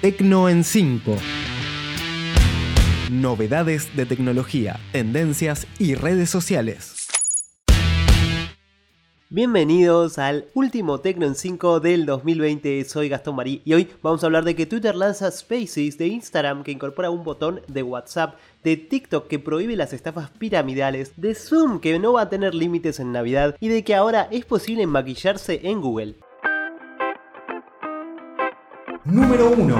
Tecno en 5. Novedades de tecnología, tendencias y redes sociales. Bienvenidos al último Tecno en 5 del 2020, soy Gastón Marí y hoy vamos a hablar de que Twitter lanza Spaces, de Instagram que incorpora un botón de WhatsApp, de TikTok que prohíbe las estafas piramidales, de Zoom que no va a tener límites en Navidad y de que ahora es posible maquillarse en Google. Número 1.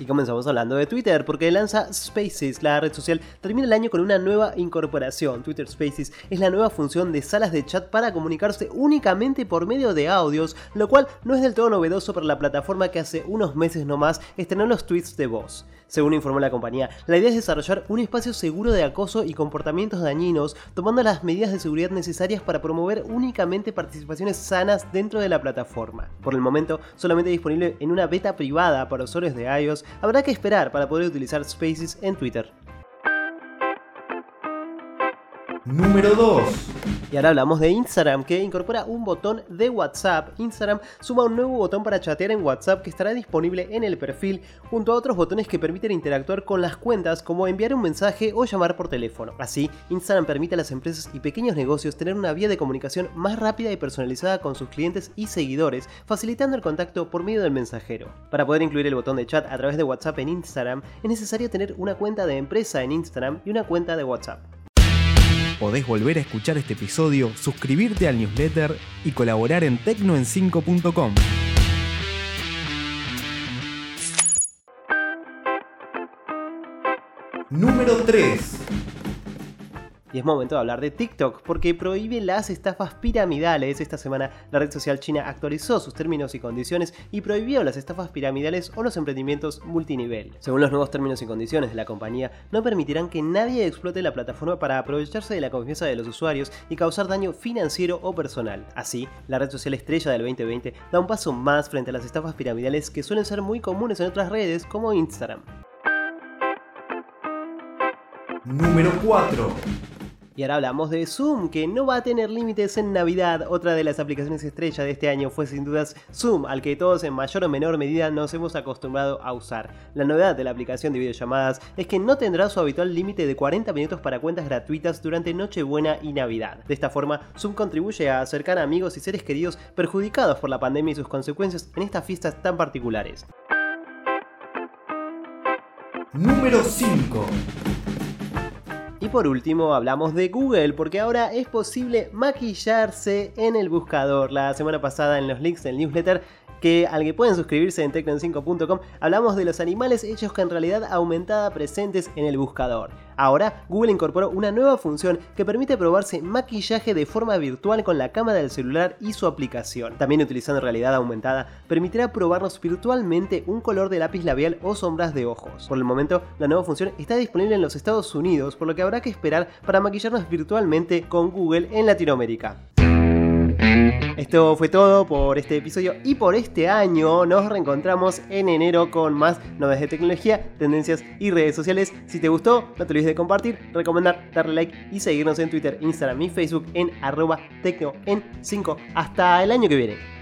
Y comenzamos hablando de Twitter, porque lanza Spaces, la red social, termina el año con una nueva incorporación. Twitter Spaces es la nueva función de salas de chat para comunicarse únicamente por medio de audios, lo cual no es del todo novedoso para la plataforma que hace unos meses nomás estrenó los tweets de voz. Según informó la compañía, la idea es desarrollar un espacio seguro de acoso y comportamientos dañinos, tomando las medidas de seguridad necesarias para promover únicamente participaciones sanas dentro de la plataforma. Por el momento, solamente disponible en una beta privada para usuarios de iOS, habrá que esperar para poder utilizar Spaces en Twitter. Número 2. Y ahora hablamos de Instagram, que incorpora un botón de WhatsApp. Instagram suma un nuevo botón para chatear en WhatsApp que estará disponible en el perfil, junto a otros botones que permiten interactuar con las cuentas, como enviar un mensaje o llamar por teléfono. Así, Instagram permite a las empresas y pequeños negocios tener una vía de comunicación más rápida y personalizada con sus clientes y seguidores, facilitando el contacto por medio del mensajero. Para poder incluir el botón de chat a través de WhatsApp en Instagram, es necesario tener una cuenta de empresa en Instagram y una cuenta de WhatsApp. Podés volver a escuchar este episodio, suscribirte al newsletter y colaborar en tecnoen5.com. Número 3. Y es momento de hablar de TikTok, porque prohíbe las estafas piramidales. Esta semana la red social china actualizó sus términos y condiciones y prohibió las estafas piramidales o los emprendimientos multinivel. Según los nuevos términos y condiciones de la compañía, no permitirán que nadie explote la plataforma para aprovecharse de la confianza de los usuarios y causar daño financiero o personal. Así, la red social estrella del 2020 da un paso más frente a las estafas piramidales que suelen ser muy comunes en otras redes como Instagram. Número 4. Y ahora hablamos de Zoom, que no va a tener límites en Navidad. Otra de las aplicaciones estrella de este año fue sin dudas Zoom, al que todos en mayor o menor medida nos hemos acostumbrado a usar. La novedad de la aplicación de videollamadas es que no tendrá su habitual límite de 40 minutos para cuentas gratuitas durante Nochebuena y Navidad. De esta forma, Zoom contribuye a acercar a amigos y seres queridos perjudicados por la pandemia y sus consecuencias en estas fiestas tan particulares. Número 5. Y por último hablamos de Google, porque ahora es posible maquillarse en el buscador. La semana pasada en los links del newsletter que al que pueden suscribirse en tecno5.com, hablamos de los animales hechos con realidad aumentada presentes en el buscador. Ahora, Google incorporó una nueva función que permite probarse maquillaje de forma virtual con la cámara del celular y su aplicación. También utilizando realidad aumentada, permitirá probarnos virtualmente un color de lápiz labial o sombras de ojos. Por el momento, la nueva función está disponible en los Estados Unidos, por lo que habrá que esperar para maquillarnos virtualmente con Google en Latinoamérica. Esto fue todo por este episodio y por este año. Nos reencontramos en enero con más novedades de tecnología, tendencias y redes sociales. Si te gustó, no te olvides de compartir, recomendar, darle like y seguirnos en Twitter, Instagram y Facebook en arroba tecno en 5. Hasta el año que viene.